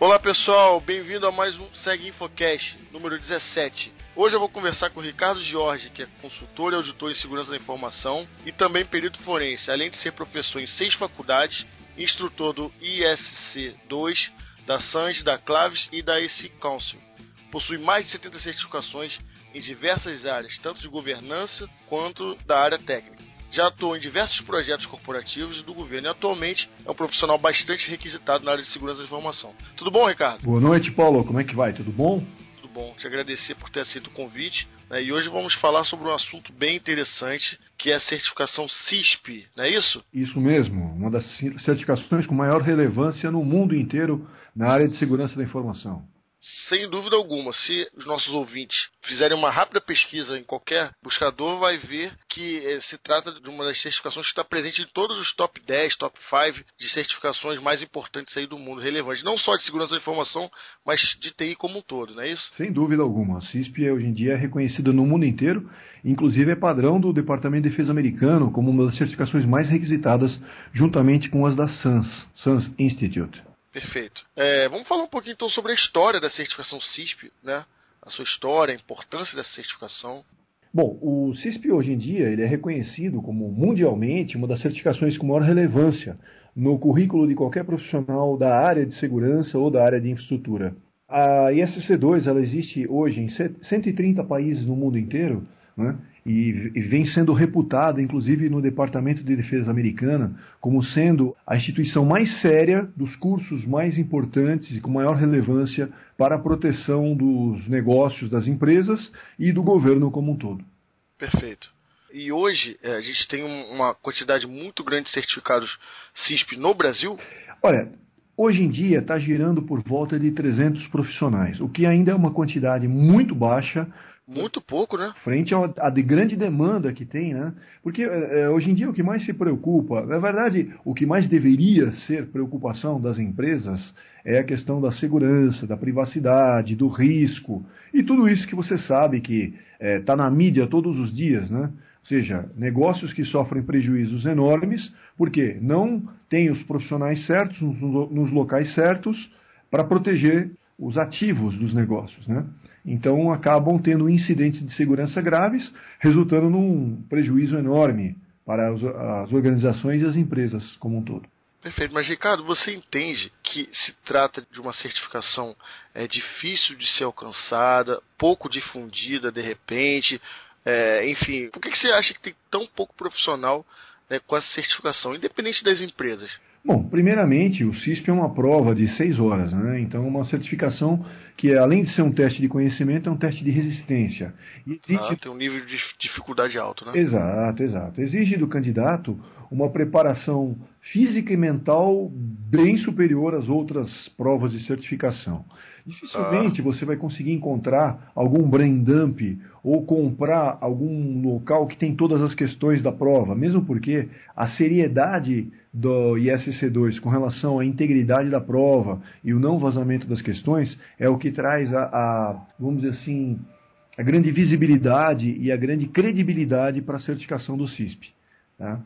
Olá pessoal, bem-vindo a mais um Segue Infocast, número 17. Hoje eu vou conversar com o Ricardo Jorge, que é consultor e auditor em segurança da informação e também perito forense, além de ser professor em seis faculdades, instrutor do ISC2, da SANS, da Claves e da AC Council. Possui mais de 70 certificações em diversas áreas, tanto de governança quanto da área técnica. Já atuou em diversos projetos corporativos do governo e atualmente é um profissional bastante requisitado na área de segurança da informação. Tudo bom, Ricardo? Boa noite, Paulo. Como é que vai? Tudo bom? Tudo bom. Te agradecer por ter aceito o convite. Né? E hoje vamos falar sobre um assunto bem interessante, que é a certificação CISP, não é isso? Isso mesmo. Uma das certificações com maior relevância no mundo inteiro na área de segurança da informação. Sem dúvida alguma, se os nossos ouvintes fizerem uma rápida pesquisa em qualquer buscador, vai ver que eh, se trata de uma das certificações que está presente em todos os top 10, top 5 de certificações mais importantes aí do mundo, relevantes, não só de segurança da informação, mas de TI como um todo, não é isso? Sem dúvida alguma. A CISP hoje em dia é reconhecida no mundo inteiro, inclusive é padrão do Departamento de Defesa americano como uma das certificações mais requisitadas, juntamente com as da SANS, SANS Institute. Perfeito. É, vamos falar um pouquinho então sobre a história da certificação CISP, né? A sua história, a importância dessa certificação. Bom, o CISP hoje em dia ele é reconhecido como mundialmente uma das certificações com maior relevância no currículo de qualquer profissional da área de segurança ou da área de infraestrutura. A ISC2 ela existe hoje em 130 países no mundo inteiro né? E, e vem sendo reputada, inclusive no Departamento de Defesa americana, como sendo a instituição mais séria dos cursos mais importantes e com maior relevância para a proteção dos negócios das empresas e do governo como um todo. Perfeito. E hoje é, a gente tem uma quantidade muito grande de certificados CISP no Brasil? Olha, hoje em dia está girando por volta de 300 profissionais, o que ainda é uma quantidade muito baixa muito pouco, né? Frente à de grande demanda que tem, né? Porque é, hoje em dia o que mais se preocupa, na verdade, o que mais deveria ser preocupação das empresas é a questão da segurança, da privacidade, do risco e tudo isso que você sabe que está é, na mídia todos os dias, né? Ou seja, negócios que sofrem prejuízos enormes porque não tem os profissionais certos nos locais certos para proteger os ativos dos negócios. Né? Então acabam tendo incidentes de segurança graves, resultando num prejuízo enorme para as organizações e as empresas como um todo. Perfeito, mas Ricardo, você entende que se trata de uma certificação é difícil de ser alcançada, pouco difundida de repente, é, enfim, por que, que você acha que tem tão pouco profissional né, com essa certificação, independente das empresas? Bom, primeiramente, o CISP é uma prova de seis horas, né? então uma certificação que, além de ser um teste de conhecimento, é um teste de resistência. Existe... Ah, tem um nível de dificuldade alto, né? Exato, exato. Exige do candidato uma preparação física e mental bem superior às outras provas de certificação. Dificilmente ah. você vai conseguir encontrar algum brain dump ou comprar algum local que tem todas as questões da prova, mesmo porque a seriedade do ISC2 com relação à integridade da prova e o não vazamento das questões é o que traz a, a vamos dizer assim, a grande visibilidade e a grande credibilidade para a certificação do CISP. Tá?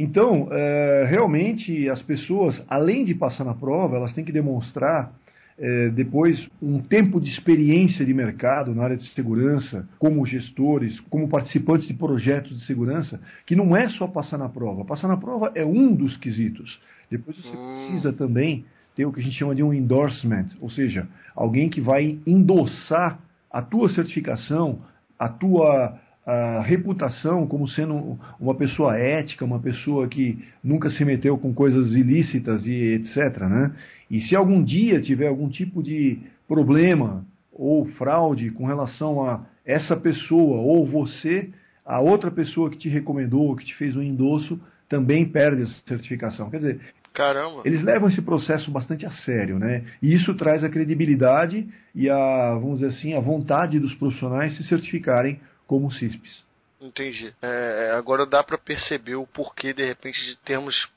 Então, é, realmente, as pessoas, além de passar na prova, elas têm que demonstrar é, depois um tempo de experiência de mercado na área de segurança, como gestores, como participantes de projetos de segurança, que não é só passar na prova. Passar na prova é um dos quesitos. Depois você hum. precisa também ter o que a gente chama de um endorsement, ou seja, alguém que vai endossar a tua certificação, a tua a reputação como sendo uma pessoa ética, uma pessoa que nunca se meteu com coisas ilícitas e etc. Né? E se algum dia tiver algum tipo de problema ou fraude com relação a essa pessoa ou você, a outra pessoa que te recomendou, que te fez um endosso, também perde essa certificação. Quer dizer, Caramba. Eles levam esse processo bastante a sério, né? E isso traz a credibilidade e a, vamos dizer assim, a vontade dos profissionais se certificarem como CISPs. Entendi. É, agora dá para perceber o porquê, de repente, de termos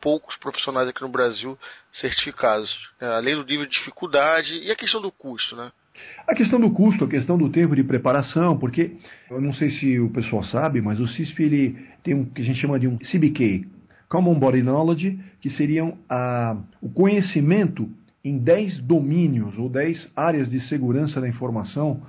poucos profissionais aqui no Brasil certificados. É, além do nível de dificuldade e a questão do custo, né? A questão do custo, a questão do tempo de preparação, porque eu não sei se o pessoal sabe, mas o CISP ele tem um que a gente chama de um CBK, Common Body Knowledge, que seriam a, o conhecimento em 10 domínios ou 10 áreas de segurança da informação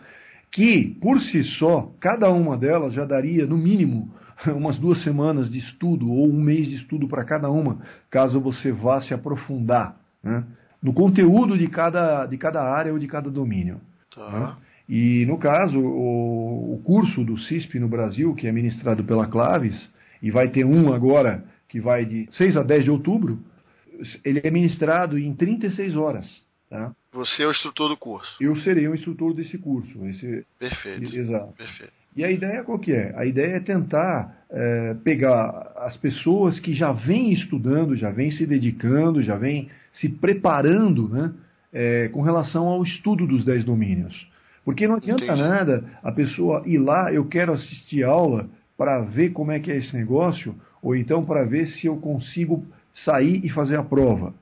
que, por si só, cada uma delas já daria, no mínimo, umas duas semanas de estudo ou um mês de estudo para cada uma, caso você vá se aprofundar né, no conteúdo de cada, de cada área ou de cada domínio. Tá. Né? E, no caso, o, o, curso do CISP no Brasil, que é ministrado pela Claves, e vai ter um agora que vai de 6 a 10 de outubro, ele é ministrado em 36 horas. Tá? Você é o instrutor do curso. Eu serei o instrutor desse curso. Esse... Perfeito. Exato. Perfeito. E a ideia qual que é? A ideia é tentar é, pegar as pessoas que já vêm estudando, já vêm se dedicando, já vêm se preparando né, é, com relação ao estudo dos 10 domínios. Porque não adianta Entendi. nada a pessoa ir lá, eu quero assistir aula para ver como é que é esse negócio, ou então para ver se eu consigo sair e fazer a prova.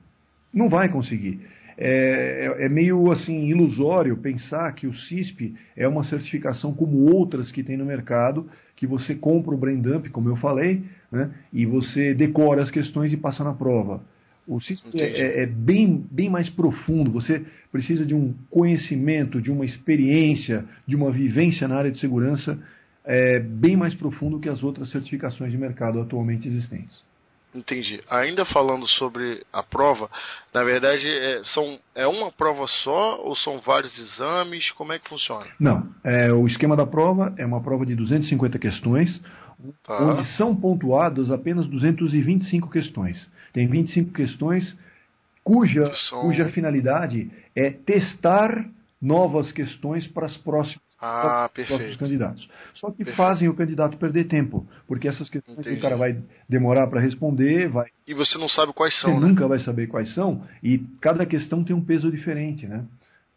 Não vai conseguir. É, é, é, meio assim ilusório pensar que o CISP é uma certificação como outras que tem no mercado, que você compra o brain dump, como eu falei, né, e você decora as questões e passa na prova. O CISP é, é, é, bem, bem mais profundo. Você precisa de um conhecimento, de uma experiência, de uma vivência na área de segurança é, bem mais profundo que as outras certificações de mercado atualmente existentes. Entendi. Ainda falando sobre a prova, na verdade é, são, é uma prova só ou são vários exames? Como é que funciona? Não. É, o esquema da prova é uma prova de 250 questões, tá. onde são pontuadas apenas 225 questões. Tem 25 questões cuja, são... cuja finalidade é testar novas questões para as próximas ah, próprios candidatos. Só que perfeito. fazem o candidato perder tempo, porque essas questões Entendi. o cara vai demorar para responder, vai. E você não sabe quais são. Você né? nunca vai saber quais são, e cada questão tem um peso diferente, né?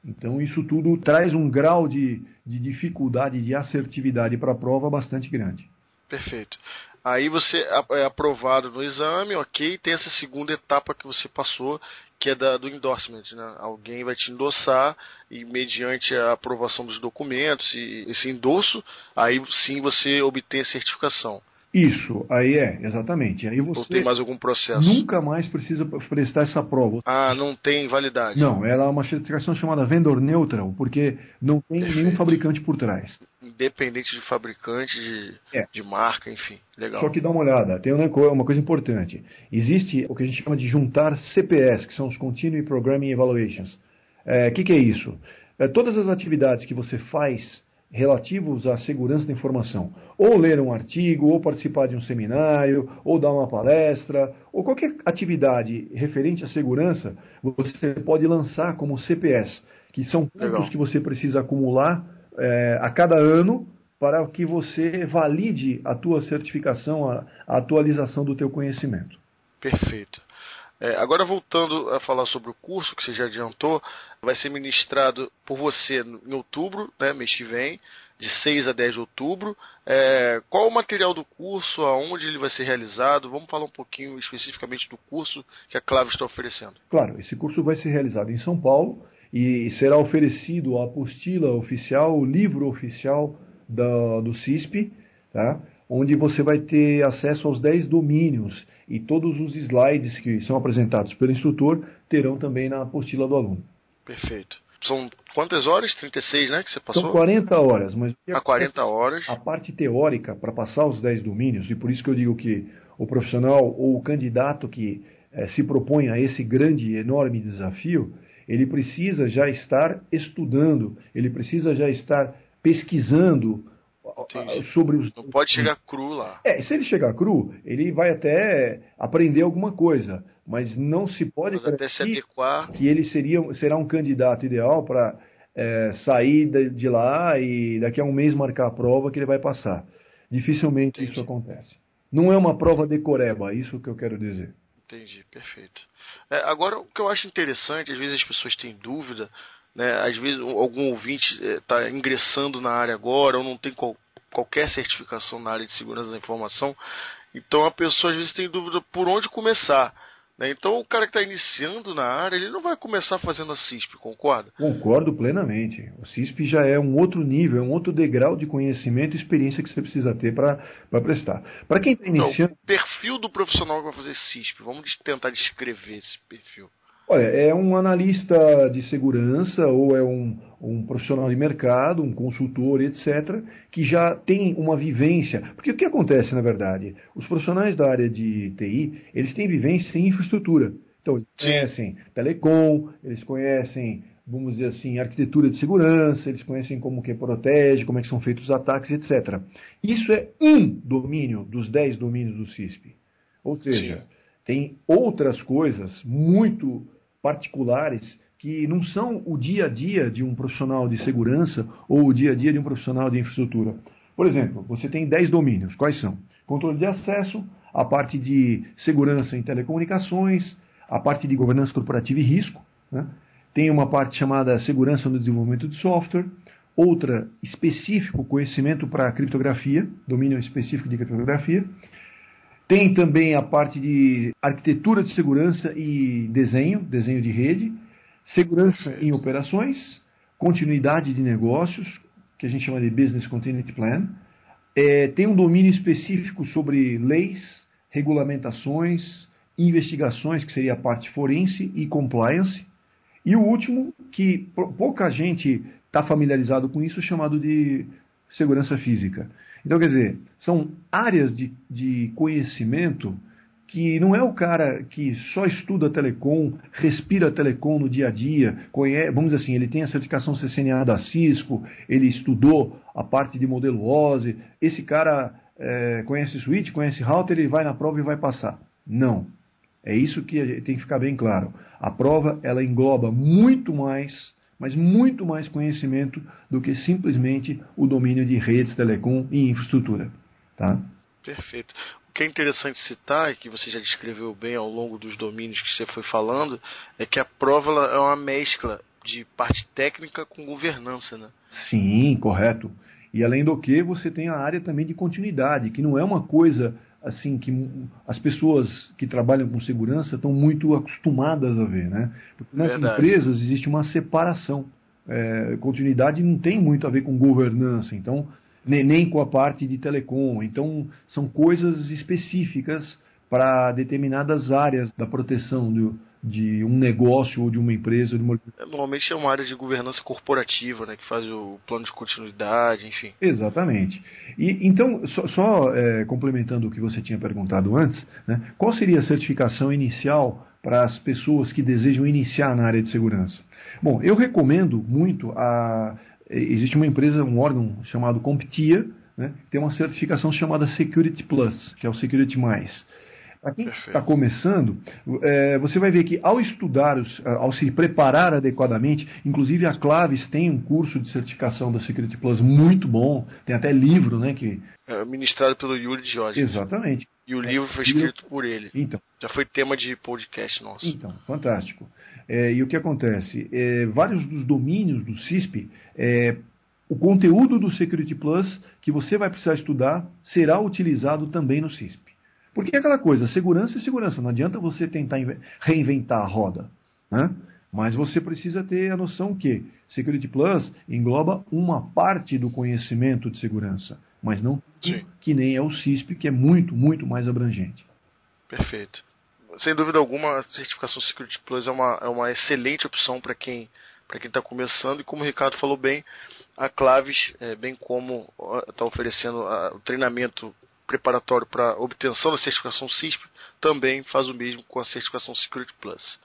Então isso tudo traz um grau de, de dificuldade, de assertividade para a prova bastante grande. Perfeito. Aí você é aprovado no exame, ok, tem essa segunda etapa que você passou, que é da, do endorsement. Né? Alguém vai te endossar e, mediante a aprovação dos documentos e esse endosso, aí sim você obtém a certificação. Isso, aí é, exatamente. Aí você Ou tem mais algum processo? Nunca mais precisa prestar essa prova. Ah, não tem validade. Não, ela é uma certificação chamada vendor neutral, porque não tem Perfeito. nenhum fabricante por trás. Independente de fabricante, de, é. de marca, enfim. Legal. Só que dá uma olhada, tem uma coisa importante. Existe o que a gente chama de juntar CPS, que são os Continuing Programming Evaluations. O é, que, que é isso? É, todas as atividades que você faz relativos à segurança da informação. Ou ler um artigo, ou participar de um seminário, ou dar uma palestra, ou qualquer atividade referente à segurança, você pode lançar como CPS, que são pontos Legal. que você precisa acumular é, a cada ano para que você valide a tua certificação, a, a atualização do teu conhecimento. Perfeito. É, agora voltando a falar sobre o curso que você já adiantou, vai ser ministrado por você em outubro, né, mês que vem, de 6 a 10 de outubro. É, qual o material do curso, aonde ele vai ser realizado? Vamos falar um pouquinho especificamente do curso que a Clave está oferecendo. Claro, esse curso vai ser realizado em São Paulo e será oferecido a apostila oficial, o livro oficial da, do CISP, tá? Onde você vai ter acesso aos 10 domínios e todos os slides que são apresentados pelo instrutor terão também na apostila do aluno. Perfeito. São quantas horas? 36, né, que você passou? São 40 horas, mas a 40 horas. A parte teórica para passar os 10 domínios, e por isso que eu digo que o profissional ou o candidato que eh, se propõe a esse grande, enorme desafio, ele precisa já estar estudando, ele precisa já estar pesquisando Entendi. sobre os. Não pode chegar cru lá. É, se ele chegar cru, ele vai até aprender alguma coisa, mas não se pode até se adequar. que ele seria, será um candidato ideal para é, sair de, de, lá e daqui a um mês marcar a prova que ele vai passar. Dificilmente Entendi. isso acontece. Não é uma prova decoreba, é isso que eu quero dizer. Entendi, perfeito. É, agora, o que eu acho interessante, às vezes as pessoas têm dúvida né? Às vezes algum ouvinte está eh, ingressando na área agora ou não tem qual, qualquer certificação na área de segurança da informação. Então a pessoa às vezes tem dúvida por onde começar. Né? Então o cara que está iniciando na área, ele não vai começar fazendo a CISP, concorda? Concordo plenamente. O CISP já é um outro nível, é um outro degrau de conhecimento e experiência que você precisa ter para prestar. Para quem está iniciando. Então, o perfil do profissional que vai fazer CISP, vamos tentar descrever esse perfil. Olha, é um analista de segurança ou é um, um profissional de mercado, um consultor, etc., que já tem uma vivência. Porque o que acontece, na verdade? Os profissionais da área de TI, eles têm vivência em infraestrutura. Então, eles conhecem telecom, eles conhecem, vamos dizer assim, arquitetura de segurança, eles conhecem como que protege, como é que são feitos os ataques, etc. Isso é um domínio dos dez domínios do CISP. Ou seja, Sim. tem outras coisas muito particulares que não são o dia a dia de um profissional de segurança ou o dia a dia de um profissional de infraestrutura. Por exemplo, você tem 10 domínios. Quais são? Controle de acesso, a parte de segurança em telecomunicações, a parte de governança corporativa e risco. Né? Tem uma parte chamada segurança no desenvolvimento de software, outra específico conhecimento para criptografia, domínio específico de criptografia. Tem também a parte de arquitetura de segurança e desenho, desenho de rede segurança em operações, continuidade de negócios, que a gente chama de Business Continuity Plan, é, tem um domínio específico sobre leis, regulamentações, investigações, que seria a parte forense e compliance, e o último, que pouca gente está familiarizado com isso, chamado de segurança física. Então, quer dizer, são áreas de, de conhecimento que não é o cara que só estuda telecom, respira telecom no dia a dia, conhece, vamos dizer assim, ele tem a certificação CCNA da Cisco, ele estudou a parte de modelo OSI, esse cara é, conhece switch, conhece router, ele vai na prova e vai passar. Não. É isso que tem que ficar bem claro. A prova ela engloba muito mais, mas muito mais conhecimento do que simplesmente o domínio de redes, telecom e infraestrutura. Tá? Perfeito. O que é interessante citar, e que você já descreveu bem ao longo dos domínios que você foi falando, é que a prova é uma mescla de parte técnica com governança, né? Sim, correto. E além do que, você tem a área também de continuidade, que não é uma coisa assim que as pessoas que trabalham com segurança estão muito acostumadas a ver, né? Porque nas Verdade. empresas existe uma separação. É, continuidade não tem muito a ver com governança. Então, nem, nem com a parte de telecom. Então, são coisas específicas para determinadas áreas da proteção do, de um negócio ou de uma empresa. De uma... É, normalmente é uma área de governança corporativa, né, que faz o plano de continuidade, enfim. Exatamente. E então, só, só é, complementando o que você tinha perguntado antes, né, qual seria a certificação inicial para as pessoas que desejam iniciar na área de segurança? Bom, eu recomendo muito a existe uma empresa, um órgão chamado Comptia, né, tem uma certificação chamada Security Plus, que é o Security Mais. Para quem está começando, é, você vai ver que ao estudar, ao se preparar adequadamente, inclusive a Claves tem um curso de certificação da Security Plus muito bom, tem até livro, né? Que... É, ministrado pelo Yuri Jorge. Exatamente. E o livro foi escrito por ele. Então. Já foi tema de podcast nosso. Então, fantástico. É, e o que acontece? É, vários dos domínios do CISP, é, o conteúdo do Security Plus que você vai precisar estudar será utilizado também no CISP. Porque é aquela coisa, segurança é segurança. Não adianta você tentar reinventar a roda. Né? Mas você precisa ter a noção que Security Plus engloba uma parte do conhecimento de segurança, mas não Sim. que nem é o CISP, que é muito, muito mais abrangente. Perfeito. Sem dúvida alguma, a certificação Security Plus é uma, é uma excelente opção para quem para quem está começando e como o Ricardo falou bem, a Claves, é, bem como está oferecendo o treinamento preparatório para obtenção da certificação CISP, também faz o mesmo com a certificação Security Plus.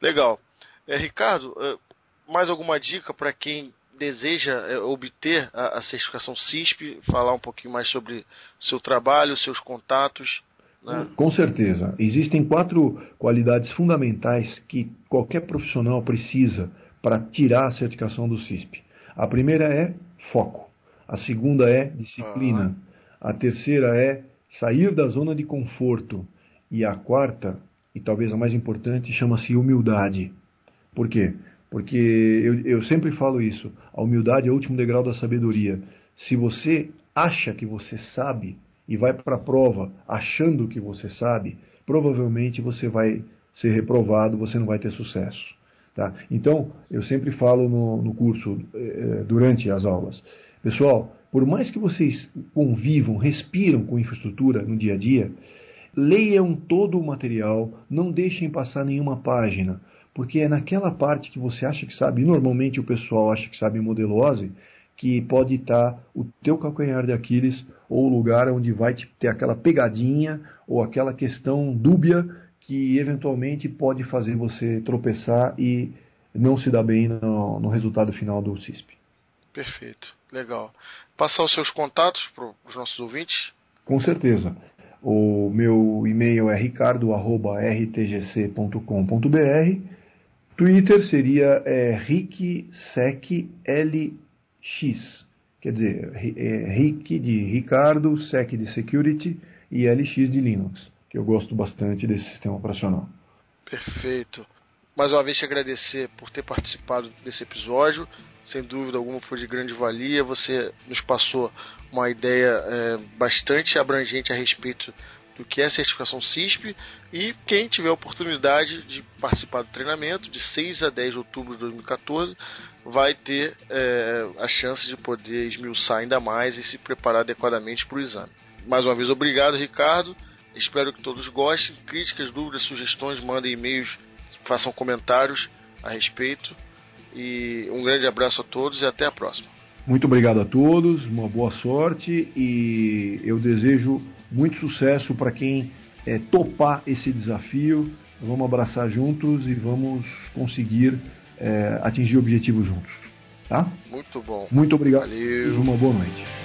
Legal. É, Ricardo, é, mais alguma dica para quem deseja é, obter a, a, certificação CISP, falar um pouquinho mais sobre seu trabalho, seus contatos? Né? Com certeza. Existem quatro qualidades fundamentais que qualquer profissional precisa para tirar a certificação do CISP. A primeira é foco. A segunda é disciplina. A terceira é sair da zona de conforto. E a quarta, e talvez a mais importante, chama-se humildade. Por quê? Porque eu, eu sempre falo isso: a humildade é o último degrau da sabedoria. Se você acha que você sabe e vai para a prova achando que você sabe, provavelmente você vai ser reprovado, você não vai ter sucesso. Tá? Então, eu sempre falo no, no curso, eh, durante as aulas, pessoal, por mais que vocês convivam, respiram com infraestrutura no dia a dia, leiam todo o material, não deixem passar nenhuma página, porque é naquela parte que você acha que sabe, e normalmente o pessoal acha que sabe modelose, que pode estar o teu calcanhar de Aquiles ou o lugar onde vai ter aquela pegadinha ou aquela questão dúbia que eventualmente pode fazer você tropeçar e não se dar bem no, no resultado final do CISP. Perfeito, legal. Passar os seus contatos para os nossos ouvintes? Com certeza. O meu e-mail é ricardo.rtgc.com.br. Twitter seria é, ricseclx, quer dizer, é, ric de Ricardo, sec de Security e lx de Linux, que eu gosto bastante desse sistema operacional. Perfeito. Mais uma vez te agradecer por ter participado desse episódio. Sem dúvida alguma foi de grande valia. Você nos passou uma ideia é, bastante abrangente a respeito do que é certificação CISP e quem tiver a oportunidade de participar do treinamento de 6 a 10 de outubro de 2014 vai ter é, a chance de poder esmiuçar ainda mais e se preparar adequadamente para o exame. Mais uma vez, obrigado, Ricardo. Espero que todos gostem. Críticas, dúvidas, sugestões, mandem e-mails, façam comentários a respeito. E um grande abraço a todos e até a próxima. Muito obrigado a todos, uma boa sorte e eu desejo muito sucesso para quem é, topar esse desafio. Vamos abraçar juntos e vamos conseguir é, atingir o objetivo juntos. Tá? Muito bom. Muito obrigado. Valeu. Uma boa noite.